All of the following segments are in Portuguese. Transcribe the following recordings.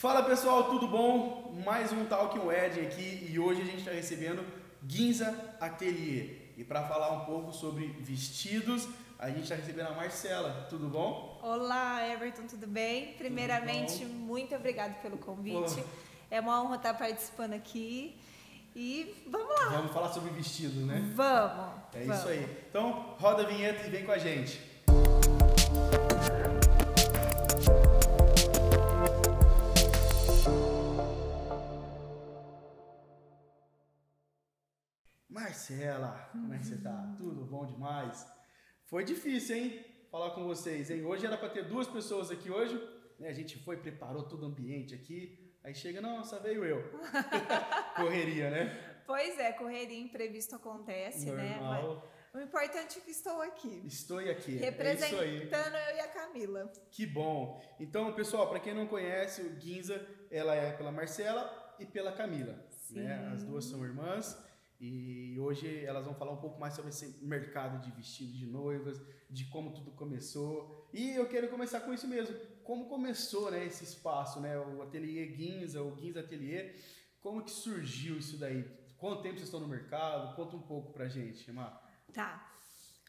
Fala pessoal, tudo bom? Mais um Talk Wedding aqui e hoje a gente está recebendo Ginza Atelier. E para falar um pouco sobre vestidos, a gente está recebendo a Marcela, tudo bom? Olá, Everton, tudo bem? Primeiramente, bom? muito obrigado pelo convite. Pô. É uma honra estar participando aqui. E vamos lá. Vamos falar sobre vestidos, né? Vamos. É vamos. isso aí. Então, roda a vinheta e vem com a gente. Marcela, como é que você tá? Tudo bom demais? Foi difícil, hein? Falar com vocês, hein? Hoje era para ter duas pessoas aqui hoje, né? A gente foi, preparou todo o ambiente aqui. Aí chega, não, só veio eu. Correria, né? Pois é, correria imprevisto acontece, né? Normal. Mas o importante é que estou aqui. Estou aqui. É isso aí. Representando eu e a Camila. Que bom. Então, pessoal, para quem não conhece, o Ginza, ela é pela Marcela e pela Camila. Sim. Né? As duas são irmãs e hoje elas vão falar um pouco mais sobre esse mercado de vestidos de noivas, de como tudo começou. E eu quero começar com isso mesmo. Como começou, né, esse espaço, né, o Ateliê Ginza, o Ginza Ateliê, como que surgiu isso daí? Quanto tempo vocês estão no mercado? Conta um pouco pra gente, Mar. Tá.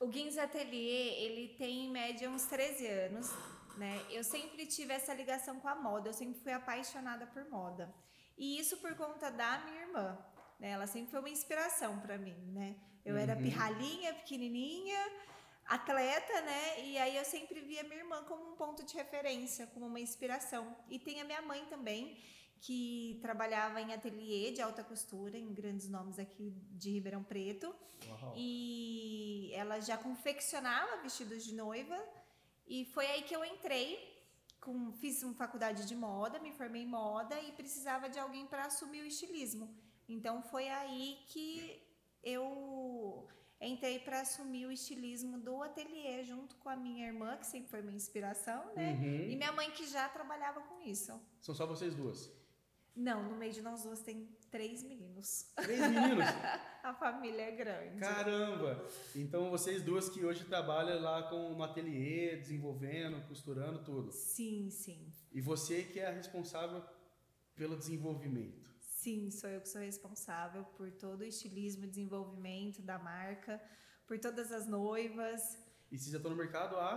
O Guins Atelier, ele tem em média uns 13 anos, né? Eu sempre tive essa ligação com a moda, eu sempre fui apaixonada por moda. E isso por conta da minha irmã, né? Ela sempre foi uma inspiração para mim, né? Eu era Uhum. pirralhinha, pequenininha, atleta, né? E aí eu sempre via minha irmã como um ponto de referência, como uma inspiração. E tem a minha mãe também, que trabalhava em ateliê de alta costura, em grandes nomes aqui de Ribeirão Preto. Uau. E ela já confeccionava vestidos de noiva. E foi aí que eu entrei. Com, fiz uma faculdade de moda, me formei em moda e precisava de alguém para assumir o estilismo. Então foi aí que eu entrei para assumir o estilismo do ateliê junto com a minha irmã, que sempre foi minha inspiração, né? Uhum. E minha mãe que já trabalhava com isso. São só vocês duas. Não, no meio de nós duas tem três meninos. Três meninos. A família é grande. Caramba! Então vocês duas que hoje trabalham lá com no ateliê, desenvolvendo, costurando tudo. Sim, sim. E você que é a responsável pelo desenvolvimento. Sim, sou eu que sou responsável por todo o estilismo e desenvolvimento da marca, por todas as noivas. E vocês já estão no mercado há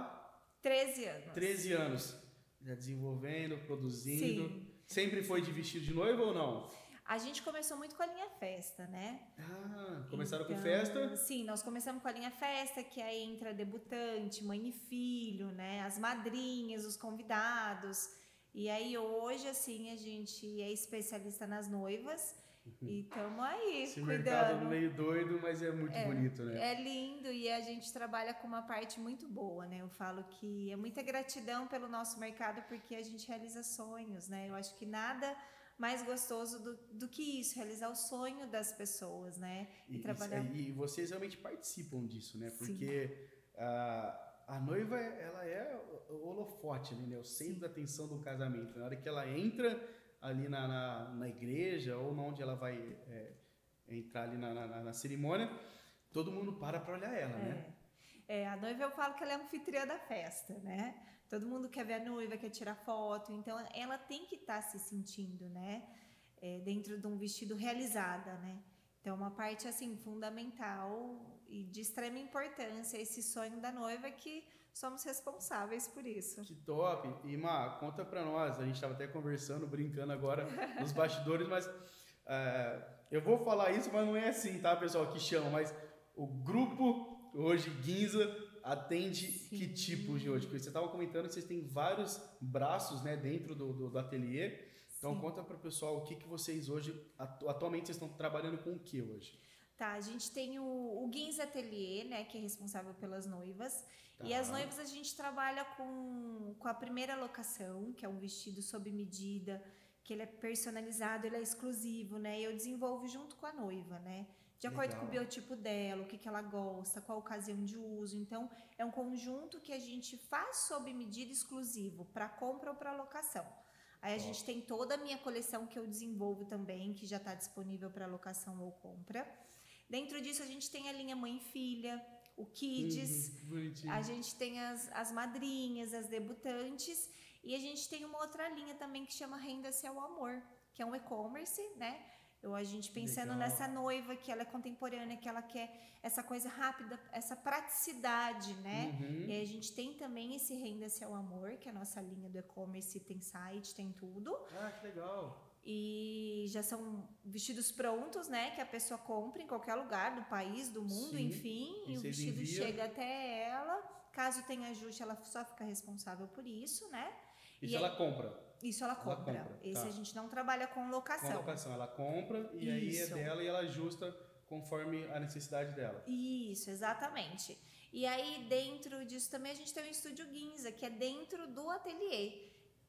13 anos. 13 anos. Já desenvolvendo, produzindo. Sim. Sempre foi de vestido de noiva ou não? A gente começou muito com a linha festa, né? Ah, começaram com Então, festa. Sim, nós começamos com a linha festa, que aí entra debutante, mãe e filho, né? As madrinhas, os convidados. E aí hoje, assim, a gente é especialista nas noivas e estamos aí Esse cuidando. mercado meio doido, mas é muito É, bonito, né? É lindo e a gente trabalha com uma parte muito boa, né? Eu falo que é muita gratidão pelo nosso mercado porque a gente realiza sonhos, né? Eu acho que nada mais gostoso do, do que isso, realizar o sonho das pessoas, né? E, trabalhar- e- e vocês realmente participam disso, né? Sim. Porque a, noiva, ela é o holofote né? O centro da atenção do casamento. Na hora que ela entra ali na, na, na igreja ou onde ela vai é, entrar ali na, na, na cerimônia, todo mundo para para olhar ela, né? É. É, a noiva eu falo que ela é anfitriã da festa, né? Todo mundo quer ver a noiva, quer tirar foto, então ela tem que estar se sentindo, né? É, dentro de um vestido realizada, né? Então, uma parte assim fundamental e de extrema importância esse sonho da noiva que somos responsáveis por isso. Que top! E, Má, conta pra nós. A gente tava até conversando, brincando agora nos bastidores, mas é, eu vou falar isso, mas não é assim, tá, pessoal, que chama. Mas o grupo hoje, Ginza, atende Sim. que tipos de hoje? Porque você tava comentando que vocês têm vários braços, né, dentro do, do, do ateliê. Então Sim. conta para o pessoal o que, que vocês hoje, atu- atualmente vocês estão trabalhando com o que hoje? Tá, a gente tem o, o Guins Atelier, né, que é responsável pelas noivas. E Tá. as noivas a gente trabalha com, com a primeira locação, que é um vestido sob medida, que ele é personalizado, ele é exclusivo, né? E eu desenvolvo junto com a noiva, né? De acordo Legal. com o biotipo dela, o que, que ela gosta, qual a ocasião de uso. Então, é um conjunto que a gente faz sob medida exclusivo para compra ou para locação. Aí a Top. gente tem toda a minha coleção que eu desenvolvo também, que já está disponível para locação ou compra. Dentro disso, a gente tem a linha mãe e filha, o Kids, Uhum, a gente tem as, as madrinhas, as debutantes E a gente tem uma outra linha também que chama Renda-se ao Amor, que é um e-commerce, né? Eu, a gente pensando Legal. nessa noiva que ela é contemporânea, que ela quer essa coisa rápida, essa praticidade, né? Uhum. E aí a gente tem também esse Renda-se ao Amor, que é a nossa linha do e-commerce, tem site, tem tudo. Ah, que legal. E já são vestidos prontos, né? Que a pessoa compra em qualquer lugar do país, do mundo, Sim. enfim. E o vestido enviam? chega até ela. Caso tenha ajuste, ela só fica responsável por isso, né? Isso E ela aí- compra. Isso ela Ela compra. compra, Esse tá. a gente não trabalha com Com locação. a locação. Ela compra e aí é Isso. dela e ela ajusta conforme a necessidade dela. Isso, exatamente. E aí, dentro disso também, a gente tem o Estúdio Ginza, que é dentro do ateliê,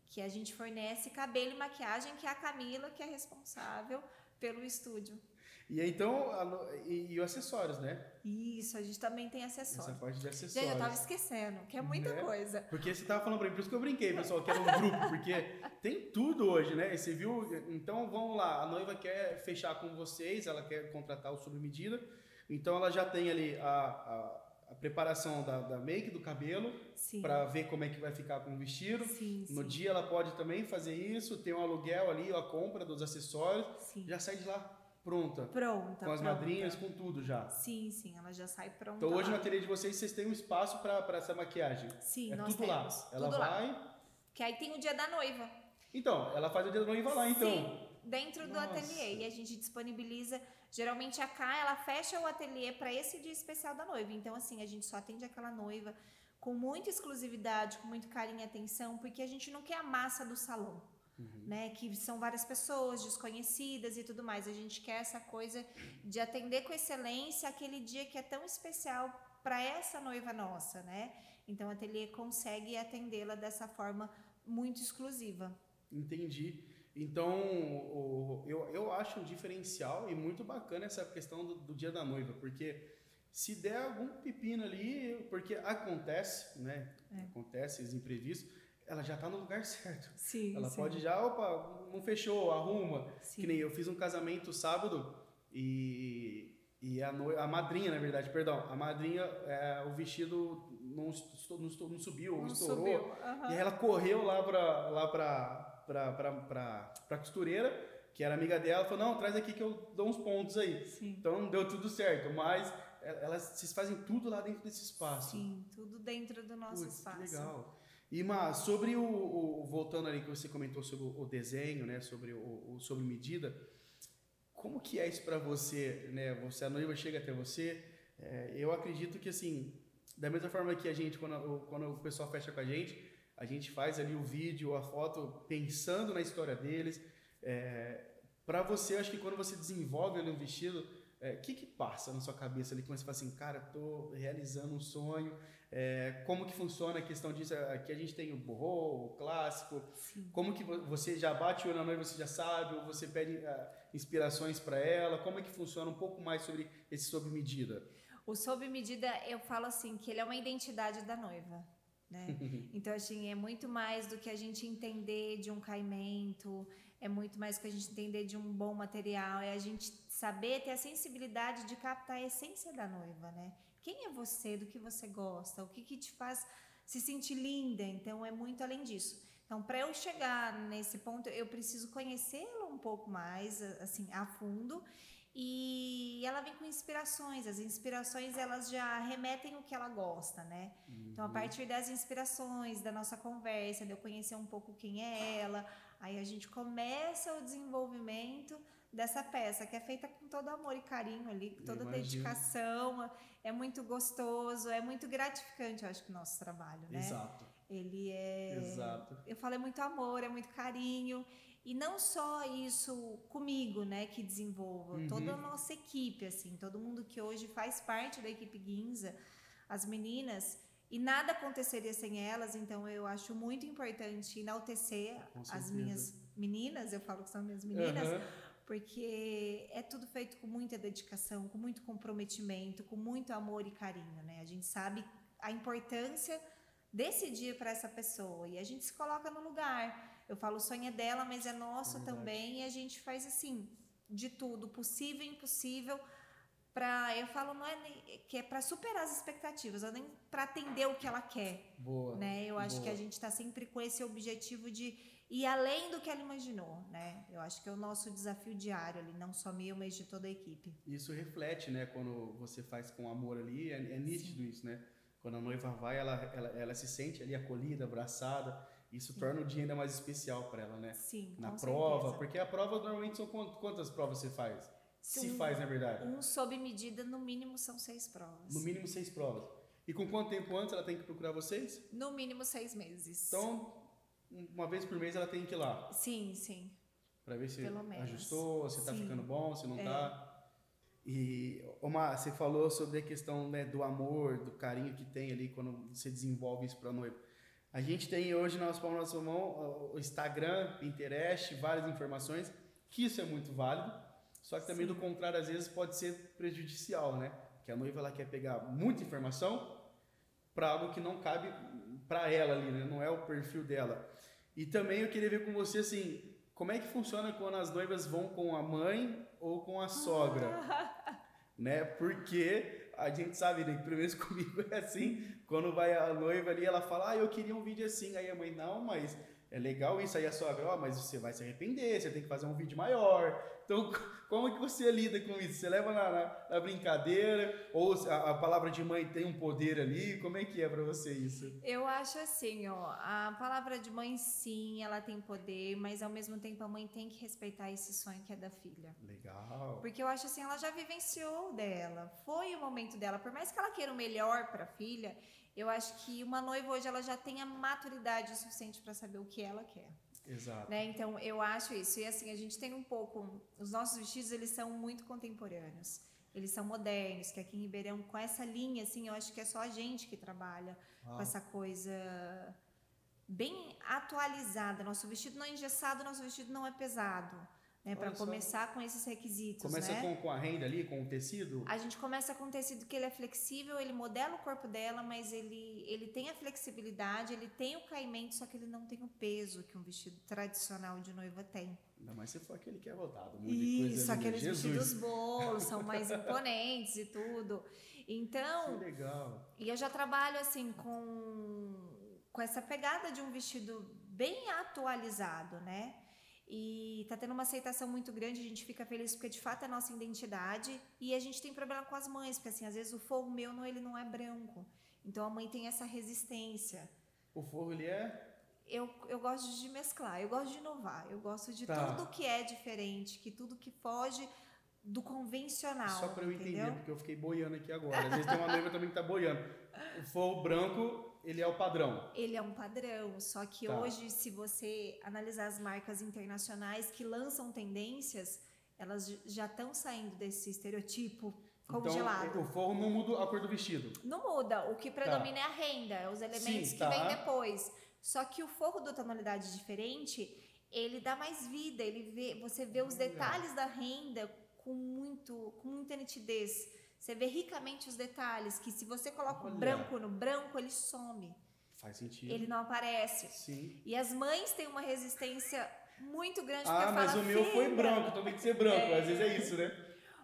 que a gente fornece cabelo e maquiagem, que é a Camila, que é responsável pelo estúdio. E então, a e, e os acessórios, né? Isso, a gente também tem Essa acessórios. parte de Gente, acessórios. eu tava esquecendo, que é muita Né? coisa. Porque você tava falando pra mim, por isso que eu brinquei, pessoal, que era um grupo, porque tem tudo hoje, né? E você viu? Então vamos lá, a noiva quer fechar com vocês, ela quer contratar o sob medida, então ela já tem ali a, a, a preparação da, da make, do cabelo, Sim. pra ver como é que vai ficar com o vestido. Sim, sim. No dia ela pode também fazer isso, tem um aluguel ali, a compra dos acessórios, Sim. já sai de lá pronta, Pronta. com as pronta. madrinhas, com tudo já. Sim, sim, ela já sai pronta. Então hoje lá. no ateliê de vocês, vocês têm um espaço pra essa maquiagem. Sim, é nós tudo temos. lá. Ela tudo lá. vai. Que aí tem o dia da noiva. Então, ela faz o dia da noiva lá, então. Sim, dentro do Nossa. ateliê. E a gente disponibiliza. Geralmente a Cá, ela fecha o ateliê para esse dia especial da noiva. Então, assim, a gente só atende aquela noiva com muita exclusividade, com muito carinho e atenção, porque a gente não quer a massa do salão. Uhum. Né, que são várias pessoas desconhecidas e tudo mais. A gente quer essa coisa de atender com excelência aquele dia que é tão especial para essa noiva nossa, né? Então o ateliê consegue atendê-la dessa forma muito exclusiva. Entendi. Então, o- eu, eu acho um diferencial e muito bacana essa questão do, do dia da noiva, porque se der algum pepino ali, porque acontece, né? É. Acontece os imprevistos, ela já tá no lugar certo. Sim, Ela pode já, opa, não fechou, arruma. Sim. Que nem eu fiz um casamento sábado e, e a, noi- a madrinha, na verdade, perdão, a madrinha, é, o vestido não, não, não subiu, Não estourou. subiu, aham. E ela correu lá pra, lá pra, pra, pra, pra, pra costureira, que era amiga dela, falou, não, traz aqui que eu dou uns pontos aí. Sim. Então deu tudo certo, mas elas vocês fazem tudo lá dentro desse espaço. Sim, tudo dentro do nosso Putz, espaço. que legal. E Mas sobre o, o- voltando ali que você comentou sobre o, desenho, né, sobre o, o sobre medida, como que é isso para você, né? Você a noiva chega até você, é, eu acredito que assim, da mesma forma que a gente quando, quando o pessoal fecha com a gente, a gente faz ali o vídeo, a foto pensando na história deles. para você, acho que quando você desenvolve ali um vestido, o que que passa na sua cabeça ali quando você fala assim, cara, tô realizando um sonho, é, como que funciona a questão disso? Aqui a gente tem o borrô, o clássico. Sim. Como que vo- você já bate o olho na noiva, você já sabe, ou você pede ah, inspirações para ela? Como é que funciona um pouco mais sobre esse sob medida? O sob medida, eu falo assim, que ele é uma identidade da noiva. Né? Então, assim, é muito mais do que a gente entender de um caimento, é muito mais do que a gente entender de um bom material, é a gente saber ter a sensibilidade de captar a essência da noiva, né? Quem é você, do que você gosta, o que, que te faz se sentir linda, então é muito além disso. Então, para eu chegar nesse ponto, eu preciso conhecê-la um pouco mais, assim, a fundo, e ela vem com inspirações. As inspirações elas já remetem o que ela gosta, né? Então, a partir das inspirações, da nossa conversa, de eu conhecer um pouco quem é ela, aí a gente começa o desenvolvimento dessa peça, que é feita com todo amor e carinho ali, com toda dedicação. É muito gostoso, é muito gratificante, eu acho que o nosso trabalho, né? Exato. Ele é Exato. eu falo é muito amor, é muito carinho. E não só isso comigo, né, que desenvolvo, Uhum. toda a nossa equipe, assim, todo mundo que hoje faz parte da equipe Ginza, as meninas, e nada aconteceria sem elas, então eu acho muito importante enaltecer as minhas meninas, eu falo que são minhas meninas, Aham. porque é tudo feito com muita dedicação, com muito comprometimento, com muito amor e carinho, né? A gente sabe a importância desse dia para essa pessoa e a gente se coloca no lugar. Eu falo o sonho é dela, mas é nosso Verdade. também e a gente faz assim de tudo, possível e impossível, Pra, eu falo, não é que é para superar as expectativas, ou nem para atender o que ela quer, Boa. né? Eu acho que a boa. gente está sempre com esse objetivo de ir além do que ela imaginou, né? Eu acho que é o nosso desafio diário ali, não só meu, mas de toda a equipe. Isso reflete, né? Quando você faz com amor ali, é, é nítido isso, né? Quando a noiva vai, ela, ela, ela se sente ali acolhida, abraçada. Isso torna o dia ainda mais especial para ela, né? Sim, Na prova, certeza. porque a prova normalmente são quant- quantas provas você faz? Se Um- faz, na verdade. Um sob medida, no mínimo, são seis provas. No mínimo seis provas. E com quanto tempo antes ela tem que procurar vocês? No mínimo seis meses. Então, uma vez por mês ela tem que ir lá. Sim, sim. Pra ver se ajustou, se tá Sim. ficando bom, se não É. tá. E, Omar, você falou sobre a questão né, do amor, do carinho que tem ali quando você desenvolve isso pra noiva. A gente tem hoje na nossa palma nossa mão o Instagram, Pinterest, várias informações, que isso é muito válido. Só que também Sim. do contrário, às vezes pode ser prejudicial, né? Que a noiva ela quer pegar muita informação para algo que não cabe para ela ali, né? Não é o perfil dela. E também eu queria ver com você assim, como é que funciona quando as noivas vão com a mãe ou com a sogra, né? Porque a gente sabe, né? Pelo menos comigo é assim, quando vai a noiva ali, ela fala: "Ah, eu queria um vídeo assim". Aí a mãe: "Não, mas é legal isso aí a sogra, ó, mas você vai se arrepender, você tem que fazer um vídeo maior". Então, como que você lida com isso? Você leva na, na- na brincadeira ou a, a palavra de mãe tem um poder ali? Como é que é para você isso? Eu acho assim, ó, a palavra de mãe sim, ela tem poder, mas ao mesmo tempo a mãe tem que respeitar esse sonho que é da filha. Legal. Porque eu acho assim, ela já vivenciou dela, foi o momento dela. Por mais que ela queira o melhor para a filha, eu acho que uma noiva hoje ela já tem a maturidade o suficiente para saber o que ela quer. Exato. né? Então eu acho isso. E assim, a gente tem um pouco. Os nossos vestidos eles são muito contemporâneos. Eles são modernos, que aqui em Ribeirão, com essa linha, assim, eu acho que é só a gente que trabalha Uau. com essa coisa bem atualizada. Nosso vestido não é engessado, nosso vestido não é pesado. Né? Para começar com esses requisitos. Começa né? com, com a renda ali, com o tecido? A gente começa com um tecido que ele é flexível, ele modela o corpo dela, mas ele, ele tem a flexibilidade, ele tem o caimento, só que ele não tem o peso que um vestido tradicional de noiva tem. Ainda mais se for aquele que é voltado. Um Isso, né? aqueles Jesus. vestidos bolos são mais imponentes e tudo. Então, Que legal. e eu já trabalho assim com, com essa pegada de um vestido bem atualizado, né? E tá tendo uma aceitação muito grande, a gente fica feliz porque de fato é a nossa identidade e a gente tem problema com as mães, porque assim, às vezes o fogo meu não, ele não é branco. Então a mãe tem essa resistência. O forro, ele é... Eu, eu gosto de mesclar, eu gosto de inovar, eu gosto de Tá. tudo que é diferente, que tudo que foge do convencional. Só pra eu entender, entendeu? porque eu fiquei boiando aqui agora. Às vezes tem uma noiva também que tá boiando. O forro branco, ele é o padrão. Ele é um padrão, só que Tá. hoje, se você analisar as marcas internacionais que lançam tendências, elas já estão saindo desse estereotipo congelado. Então, o forro não muda a cor do vestido. Não muda, o que predomina é a renda, os elementos Sim, que tá. vêm depois. Só que o forro da tonalidade diferente, ele dá mais vida, ele vê, você vê os detalhes da renda com muito, com muita nitidez. Você vê ricamente os detalhes, que se você coloca Olha. o branco no branco, ele some, Faz sentido. ele não aparece. Sim. E as mães têm uma resistência muito grande Ah, porque mas fala, o meu foi "Filha, branco, então tem que ser branco. Às vezes é isso, né?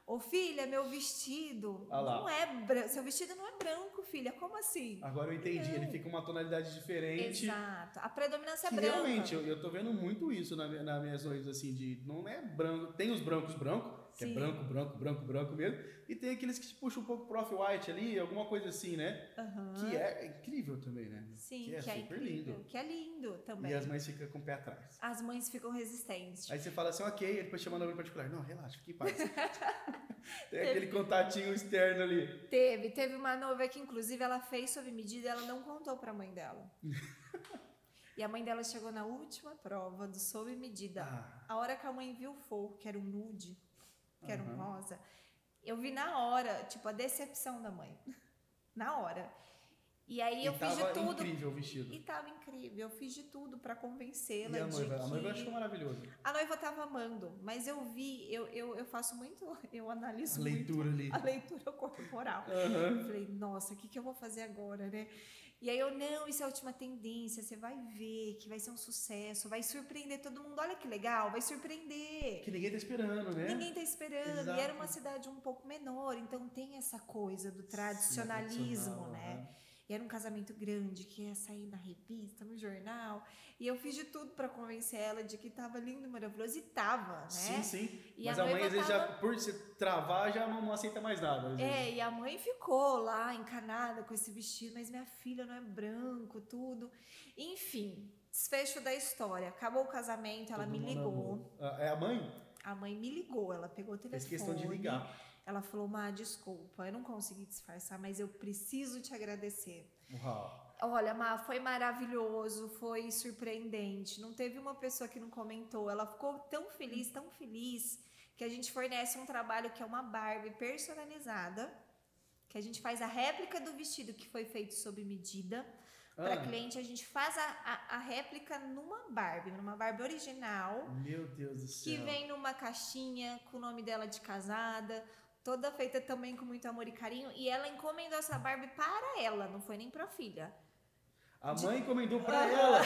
Ô filha, meu vestido Ah não é branco. Seu vestido não é branco, filha. Como assim? Agora eu entendi. Ele Não. fica uma tonalidade diferente. Exato. A predominância Que é branca. realmente, eu, eu tô vendo muito isso na, nas minhas noivas, assim, de não é branco. Tem os brancos branco, que é Sim. branco, branco, branco, branco mesmo. E tem aqueles que te puxam um pouco pro off-white ali, alguma coisa assim, né? Aham. Que é incrível também, né? Sim, que é super incrível, lindo. Que é lindo também. E as mães ficam com o pé atrás. As mães ficam resistentes. Aí você fala assim, ok, ele depois chama a noiva em particular. Não, relaxa, fique em paz. tem aquele contatinho externo ali. Teve, teve uma noiva que inclusive ela fez sob medida e ela não contou pra mãe dela. e a mãe dela chegou na última prova do sob medida. Ah, A hora que a mãe viu o fogo, que era um nude, que era um Aham. rosa, eu vi na hora, tipo, a decepção da mãe. na hora. E aí eu e fiz de tava tudo. incrível o vestido. E tava incrível. Eu fiz de tudo pra E convencê-la a de noiva? que... A noiva achou maravilhoso. A noiva tava amando, mas eu vi, eu, eu, eu faço muito, eu A analiso muito leitura ali. a leitura corporal. Aham. Eu falei, nossa, o que, que eu vou fazer agora, né? E aí eu, não, isso é a última tendência, você vai ver que vai ser um sucesso, vai surpreender todo mundo. Olha que legal, vai surpreender. Que ninguém tá esperando, né? Ninguém tá esperando. Exato. E era uma cidade um pouco menor, então tem essa coisa do tradicionalismo, tradicional, né? aham. E era um casamento grande que ia sair na revista, no jornal. E eu fiz de tudo para convencer ela de que tava lindo, maravilhoso. E tava, né? Sim, sim. E Mas a a mãe, noiva às vezes, já, tava- por se travar, já não, não aceita mais nada. É, e a mãe ficou lá encanada com esse vestido, mas minha filha não é branco, tudo. Enfim, desfecho da história. Acabou o casamento, ela Todo me ligou. amou. Ah, É a mãe? A mãe me ligou, ela pegou o telefone. Fez questão de ligar. Ela falou: Má, desculpa, eu não consegui disfarçar, mas eu preciso te agradecer. Uau. Olha, Má, foi maravilhoso, foi surpreendente. Não teve uma pessoa que não comentou. Ela ficou tão feliz, tão feliz, que a gente fornece um trabalho que é uma Barbie personalizada, que a gente faz a réplica do vestido que foi feito sob medida. Para Ah, cliente, a gente faz a, a, a réplica numa Barbie, numa Barbie original Meu Deus do que céu. vem numa caixinha com o nome dela de casada, toda feita também com muito amor e carinho. E ela encomendou essa Barbie para ela, não foi nem para a filha. A mãe encomendou pra ela,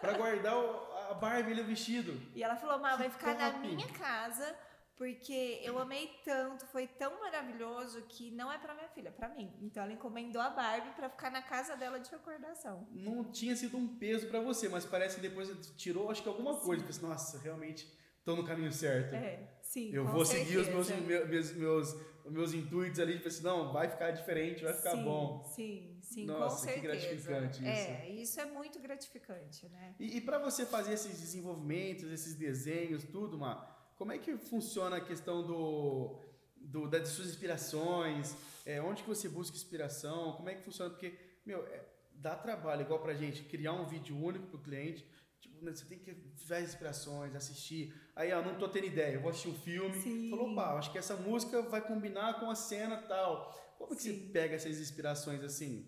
pra guardar o- a Barbie e o vestido. E ela falou: Má, Que vai ficar na top." minha casa. Porque eu amei tanto, foi tão maravilhoso que não é para minha filha, é para mim. Então ela encomendou a Barbie para ficar na casa dela de recordação. Não tinha sido um peso pra você, mas parece que depois tirou, acho que alguma coisa. Pensei, nossa, realmente tô no caminho certo. É, sim. Eu vou seguir os meus, certeza. meus, meus, meus intuitos ali, tipo assim, não, vai ficar diferente, vai ficar sim, bom. Sim, sim, Nossa, com que certeza. gratificante É, isso é muito gratificante, né? E, e para você fazer esses desenvolvimentos, esses desenhos, tudo, Má, como é que funciona a questão do, do das suas inspirações? É, onde que você busca inspiração? Como é que funciona? Porque, meu, é, dá trabalho igual pra gente criar um vídeo único pro cliente. Tipo, né, você tem que ver as inspirações, assistir. Aí, ó, não tô tendo ideia, eu vou assistir um filme. Sim. Falou, opa, acho que essa música vai combinar com a cena tal. Como que você Sim. pega essas inspirações assim?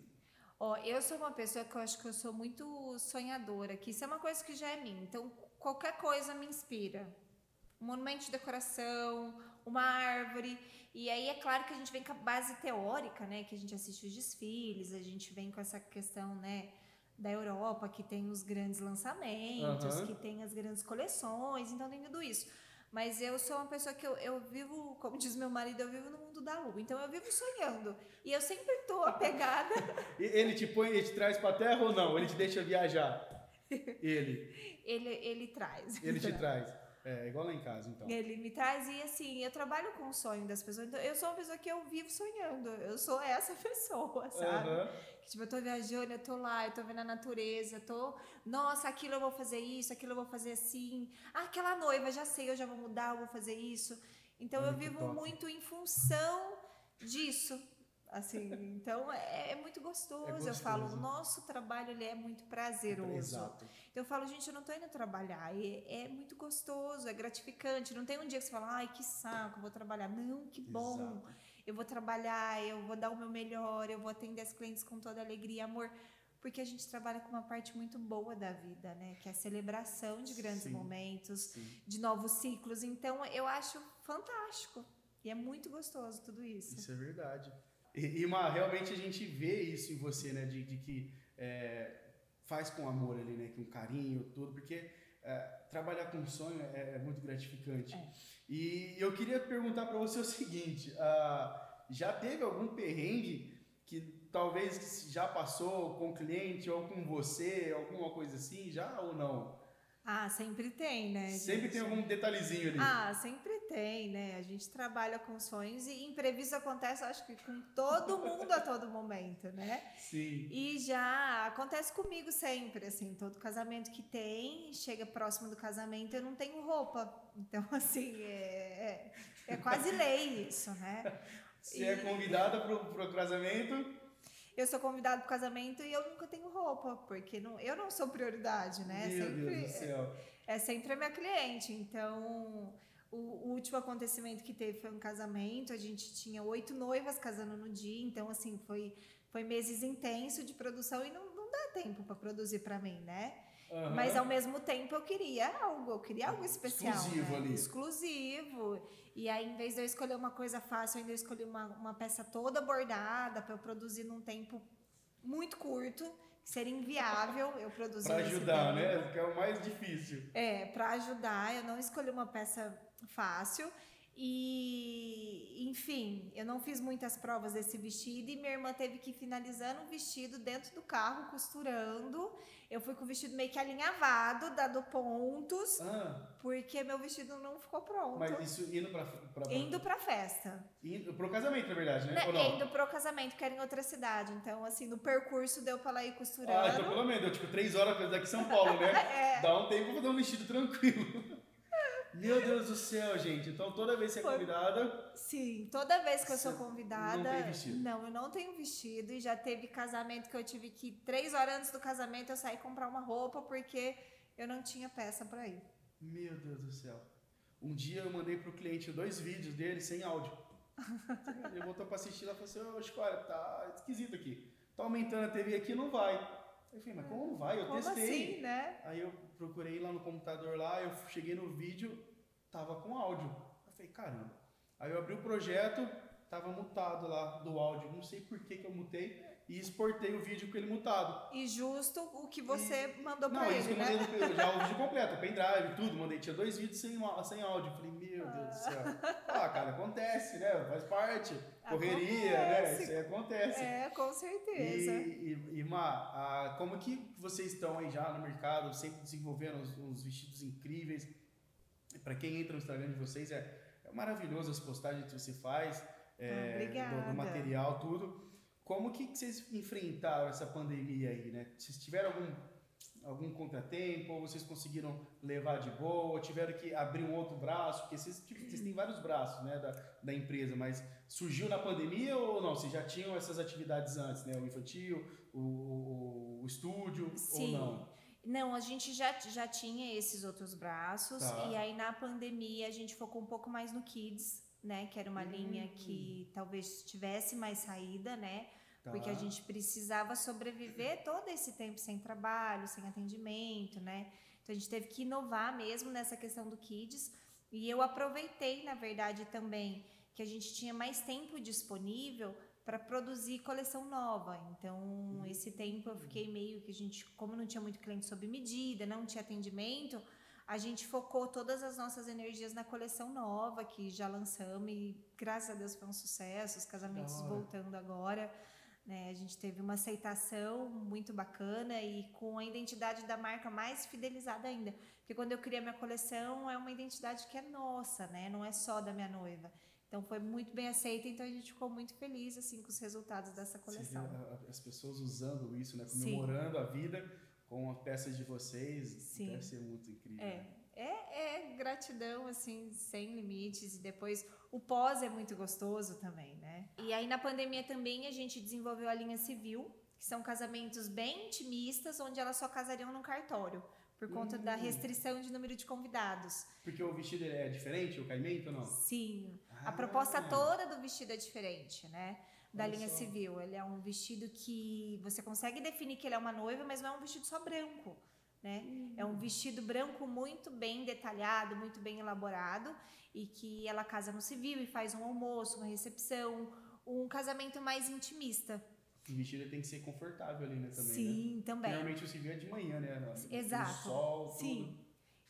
Ó, eu sou uma pessoa que eu acho que eu sou muito sonhadora, que isso é uma coisa que já é minha. Então, qualquer coisa me inspira. Um monumento de decoração, uma árvore. E aí é claro que a gente vem com a base teórica, né? Que a gente assiste os desfiles, a gente vem com essa questão, né? Da Europa, que tem os grandes lançamentos, Aham. que tem as grandes coleções, então tem tudo isso. Mas eu sou uma pessoa que eu, eu vivo, como diz meu marido, eu vivo no mundo da lua. Então eu vivo sonhando. E eu sempre tô apegada Ele te põe, ele te traz pra terra ou não? Ele te deixa viajar? Ele. Ele, ele traz. Ele te traz. É igual lá em casa, então. Ele me traz e assim, eu trabalho com o sonho das pessoas. Então, eu sou uma pessoa que eu vivo sonhando. Eu sou essa pessoa, sabe? Que, tipo, eu tô viajando, eu tô lá, eu tô vendo a natureza, tô. Nossa, aquilo eu vou fazer isso, aquilo eu vou fazer assim. Ah, aquela noiva, já sei, eu já vou mudar, eu vou fazer isso. Então eu vivo top. muito em função disso. Assim, então é, é muito gostoso. É Eu falo, o gostoso. nosso trabalho ele é muito prazeroso. Exato. Então eu falo, gente, eu não tô indo trabalhar. É, é muito gostoso, é gratificante. Não tem um dia que você fala, ai, que saco, vou trabalhar. Não, que bom. Exato. Eu vou trabalhar, eu vou dar o meu melhor, eu vou atender as clientes com toda alegria e amor. Porque a gente trabalha com uma parte muito boa da vida, né? Que é a celebração de grandes Sim. momentos, Sim. de novos ciclos. Então eu acho fantástico. E é muito gostoso tudo isso. Isso é verdade. E, e Má, realmente a gente vê isso em você, né? De, de que é, faz com amor ali, né? Com carinho, tudo, porque é, trabalhar com sonho é, é muito gratificante. É. E eu queria perguntar para você o seguinte: ah, já teve algum perrengue que talvez já passou com o cliente ou com você, alguma coisa assim, já ou não? Ah, sempre tem, né? Sempre gente? tem algum detalhezinho ali. Ah, sempre tem, né? A gente trabalha com sonhos e imprevisto acontece, acho que com todo mundo a todo momento, né? Sim. E já acontece comigo sempre, assim, todo casamento que tem, chega próximo do casamento, eu não tenho roupa. Então, assim, é, é, é quase lei isso, né? Você é convidada pro, pro casamento. Eu sou convidado para casamento e eu nunca tenho roupa, porque não, eu não sou prioridade, né? Meu sempre, Deus do céu. é sempre a minha cliente. Então, o, o último acontecimento que teve foi um casamento. A gente tinha oito noivas casando no dia. Então, assim, foi, foi meses intensos de produção e não, não dá tempo para produzir para mim, né? Aham. Mas ao mesmo tempo eu queria algo, eu queria algo especial. Exclusivo né? ali. Exclusivo. E aí, em vez de eu escolher uma coisa fácil, ainda eu escolhi uma, uma peça toda bordada para eu produzir num tempo muito curto, que seria inviável eu produzir. Para ajudar, tempo. né? Que é o mais difícil. É, para ajudar, eu não escolhi uma peça fácil. E, enfim, eu não fiz muitas provas desse vestido e minha irmã teve que ir finalizando o vestido dentro do carro, costurando. Eu fui com o vestido meio que alinhavado, dado pontos, Ah, porque meu vestido não ficou pronto. mas isso indo para pra, Indo pra festa. indo pro casamento, na verdade, né? Ou não? Indo pro casamento, que era em outra cidade. Então, assim, no percurso deu pra ela ir costurando. Ah, então pelo menos, deu tipo três horas daqui São Paulo, né? É. Dá um tempo pra fazer um vestido tranquilo. Meu Deus do céu, gente. Então toda vez que você é convidada, Sim, toda vez que eu sou convidada. não tem vestido? Não, eu não tenho vestido. E já teve casamento que eu tive que, três horas antes do casamento, eu saí comprar uma roupa porque eu não tinha peça pra ir. Meu Deus do céu. Um dia eu mandei pro cliente dois vídeos dele sem áudio. Ele voltou pra assistir e falou assim, ô Chico, olha, tá esquisito aqui. Tá aumentando a TV aqui, não vai. Eu falei, mas como não vai? Eu Como testei. assim, né? Aí eu procurei lá no computador lá, eu cheguei no vídeo, tava com áudio. Eu falei, caramba. Aí eu abri o projeto, tava mutado lá do áudio. Não sei por que, que eu mutei e exportei o vídeo com ele mutado. E justo o que você mandou Não, pra isso que ele, eu né? mandei já o vídeo completo, pendrive, tudo, mandei. Tinha dois vídeos sem, sem áudio. Falei, meu Deus do céu. Ah, cara, acontece, né? Faz parte. Correria, né? Acontece. Isso aí acontece. É, com E, certeza. e, e Ma, ah, como que vocês estão aí já no mercado, sempre desenvolvendo uns, uns vestidos incríveis? Para quem entra no Instagram de vocês, é, é maravilhoso as postagens que você faz, é, Ah, obrigada. do, do material, tudo. Como que, vocês enfrentaram essa pandemia aí, né? Vocês tiveram algum, algum contratempo, ou vocês conseguiram levar de boa, tiveram que abrir um outro braço, porque vocês, tipo, vocês têm vários braços, né, da, da empresa, mas surgiu na pandemia ou não? Vocês já tinham essas atividades antes, né? O infantil, o, o, o estúdio, Sim. ou não? Não, a gente já, já tinha esses outros braços. Tá. E aí, na pandemia, a gente focou um pouco mais no Kids, né? Que era uma Hum. linha que talvez tivesse mais saída, né? Tá. Porque a gente precisava sobreviver todo esse tempo sem trabalho, sem atendimento, né? Então a gente teve que inovar mesmo nessa questão do Kids. E eu aproveitei, na verdade, também que a gente tinha mais tempo disponível para produzir coleção nova. Então, esse tempo eu fiquei meio que a gente, como não tinha muito cliente sob medida, não tinha atendimento, a gente focou todas as nossas energias na coleção nova que já lançamos e graças a Deus foi um sucesso, os casamentos voltando agora. Né, a gente teve uma aceitação muito bacana e com a identidade da marca mais fidelizada ainda. Porque quando eu criei a minha coleção, é uma identidade que é nossa, né? Não é só da minha noiva. Então foi muito bem aceita, então a gente ficou muito feliz assim com os resultados dessa Você vê coleção. a- a- as pessoas usando isso, né? Sim. Comemorando a vida com as peças de vocês. Sim. Deve ser muito incrível. É, é, é gratidão, assim, sem limites. E depois o pós é muito gostoso também, né? E aí na pandemia também a gente desenvolveu a linha civil, que são casamentos bem intimistas, onde elas só casariam num cartório, por conta da Hum. restrição de número de convidados. Porque o vestido é diferente, o caimento ou não? Sim, a Ah. proposta toda do vestido é diferente, né? Da Olha linha só. civil. Ele é um vestido que você consegue definir que ele é uma noiva, mas não é um vestido só branco, né? É um vestido branco muito bem detalhado, muito bem elaborado e que ela casa no civil e faz um almoço, uma recepção, um casamento mais intimista. O vestido tem que ser confortável ali, né? Também, né? Sim, também. Normalmente o civil é de manhã, né? Exato. No sol, tudo.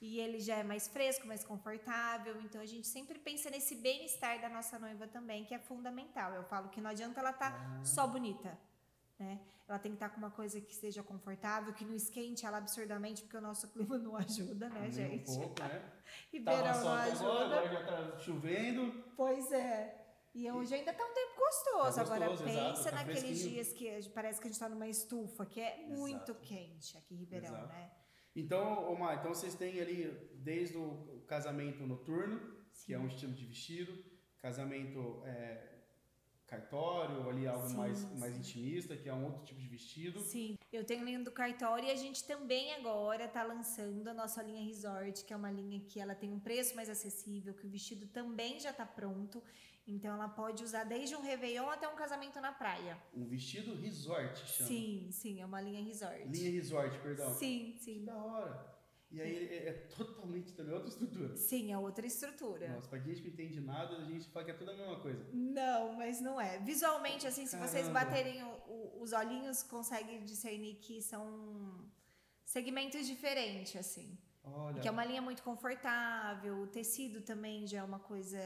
E ele já é mais fresco, mais confortável. Então a gente sempre pensa nesse bem-estar da nossa noiva também, que é fundamental. Eu falo que não adianta ela estar Ah. só bonita. Né? Ela tem que estar com uma coisa que seja confortável, que não esquente ela absurdamente, porque o nosso clima não ajuda, né, Nem gente? Um pouco, né? E Tava verão não agora, ajuda. agora já tá chovendo. Pois é. E hoje ainda tá um tempo gostoso. Tá Agora gostoso, pensa exato, tá naqueles dias que parece que a gente tá numa estufa, que é muito Exato. quente aqui em Ribeirão, Exato. né? Então, Omar, então vocês têm ali desde o casamento noturno, que é um estilo de vestido, casamento é, cartório, ali algo Sim, mais, sim. mais intimista, que é um outro tipo de vestido. Sim, eu tenho linha do cartório e a gente também agora tá lançando a nossa linha Resort, que é uma linha que ela tem um preço mais acessível, que o vestido também já tá pronto. Então ela pode usar desde um Réveillon até um casamento na praia. Um vestido resort, chama. Sim, sim, é uma linha Resort. Linha resort, perdão. Sim, Que sim. da hora. E aí é, é totalmente também outra estrutura. Sim, é outra estrutura. Nossa, pra quem não entende nada, a gente fala que é tudo a mesma coisa. Não, mas não é. Visualmente, assim, se vocês Caramba. baterem o- o- os olhinhos, conseguem discernir que são segmentos diferentes, assim. Olha. Que é uma linha muito confortável, o tecido também já é uma coisa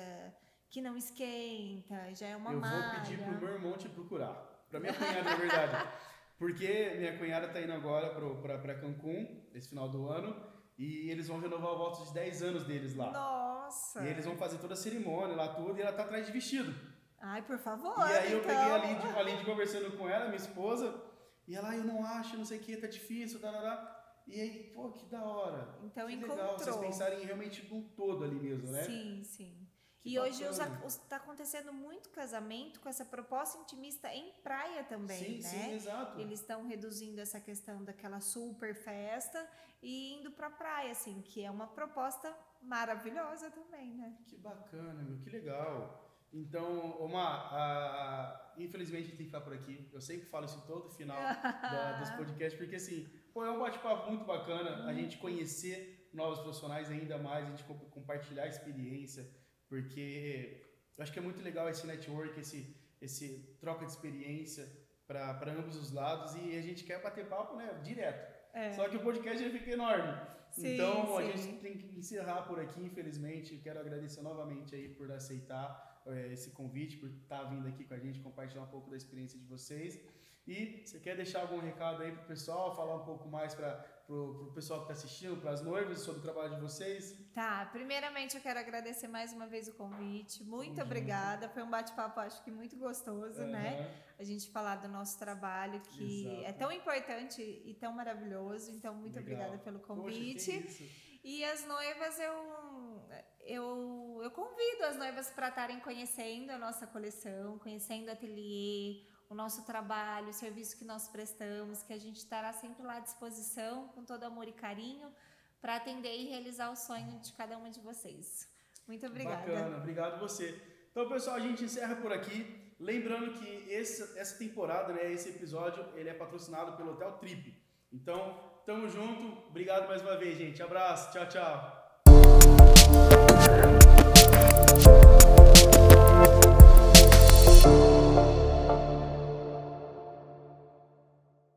que não esquenta, já é uma eu malha. vou pedir pro meu irmão te procurar. Pra minha cunhada, na verdade. Porque minha cunhada tá indo agora pro, pra, pra Cancún, esse final do ano, e eles vão renovar o voto de 10 anos deles lá. Nossa! E eles vão fazer toda a cerimônia lá, tudo, e ela tá atrás de vestido. Ai, por favor, E aí eu então. peguei a Lindy, a Lindy conversando com ela, minha esposa, e ela, "Ah, eu não acho, não sei o que, tá difícil, tarará. E aí, pô, que da hora. Então que encontrou. legal, vocês pensarem realmente num todo ali mesmo, né? Sim, sim. E hoje está acontecendo muito casamento com essa proposta intimista em praia também, sim, né? sim, exato. Eles estão reduzindo essa questão daquela super festa e indo pra praia, assim, que é uma proposta maravilhosa também, né? Que bacana, meu, que legal. Então, Omar, ah, infelizmente a gente tem que ficar por aqui. Eu sempre falo isso todo final da- dos podcasts, porque assim, pô, é um bate-papo muito bacana a gente conhecer novos profissionais ainda mais, a gente comp- compartilhar a experiência, porque eu acho que é muito legal esse network, esse, esse troca de experiência para ambos os lados e a gente quer bater papo, né, direto. É. Só que o podcast ele fica enorme. Sim, então a sim. gente tem que encerrar por aqui, infelizmente. Quero agradecer novamente aí por aceitar eh, esse convite, por estar vindo aqui com a gente, compartilhar um pouco da experiência de vocês. E você quer deixar algum recado aí pro pessoal, falar um pouco mais para pro, pro pessoal que está assistindo, para as noivas, sobre o trabalho de vocês? Tá, primeiramente eu quero agradecer mais uma vez o convite. Muito Tamo obrigada. Foi um bate-papo, acho que muito gostoso, né? Aham. A gente falar do nosso trabalho, que Exato. é tão importante e tão maravilhoso. Então, muito Legal. obrigada pelo Poxa, convite. isso. E as noivas, eu, eu, eu convido as noivas para estarem conhecendo a nossa coleção, conhecendo o ateliê, o nosso trabalho, o serviço que nós prestamos, que a gente estará sempre lá à disposição, com todo amor e carinho, para atender e realizar o sonho de cada uma de vocês. Muito obrigada. Bacana, obrigado você. Então, pessoal, a gente encerra por aqui. Lembrando que esse, essa temporada, né, esse episódio, ele é patrocinado pelo Hotel Trip. Então, tamo junto. Obrigado mais uma vez, gente. Abraço. Tchau, tchau.